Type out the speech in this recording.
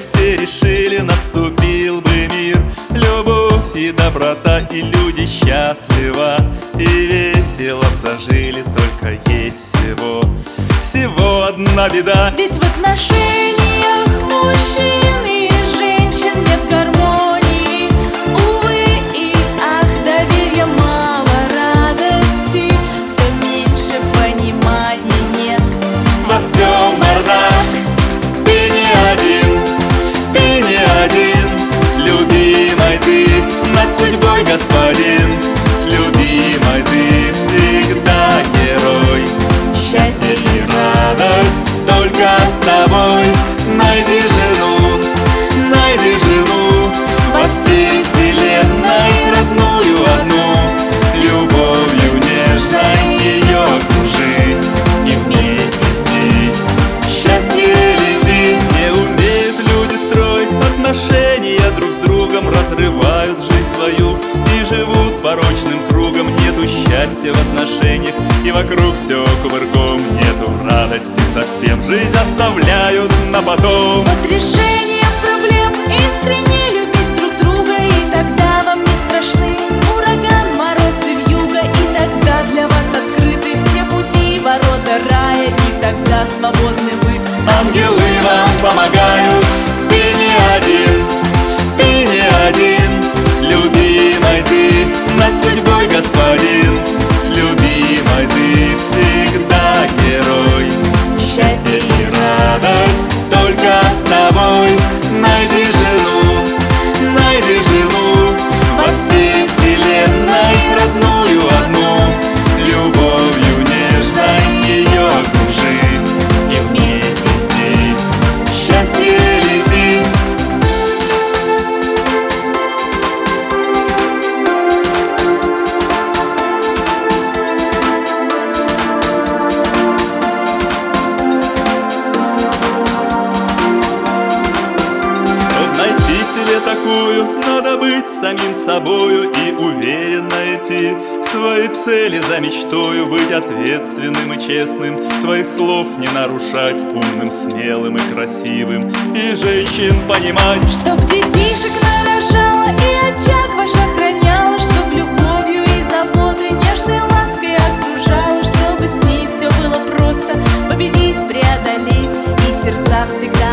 все решили, наступил бы мир. Любовь и доброта, и люди счастливо И весело зажили, только есть всего. Всего одна беда. Ведь в отношениях мужчин господин С любимой ты всегда герой счастья в отношениях и вокруг все кувырком. Нету радости совсем, жизнь оставляют на потом. Вот решение самим собою И уверенно идти. К своей цели за мечтою Быть ответственным и честным, своих слов не нарушать Умным, смелым и красивым, и женщин понимать Чтоб детишек нарожала и очаг ваш охраняла. Чтоб любовью и заботой, нежной лаской окружала. Чтобы с ней все было просто победить, преодолеть. И сердца всегда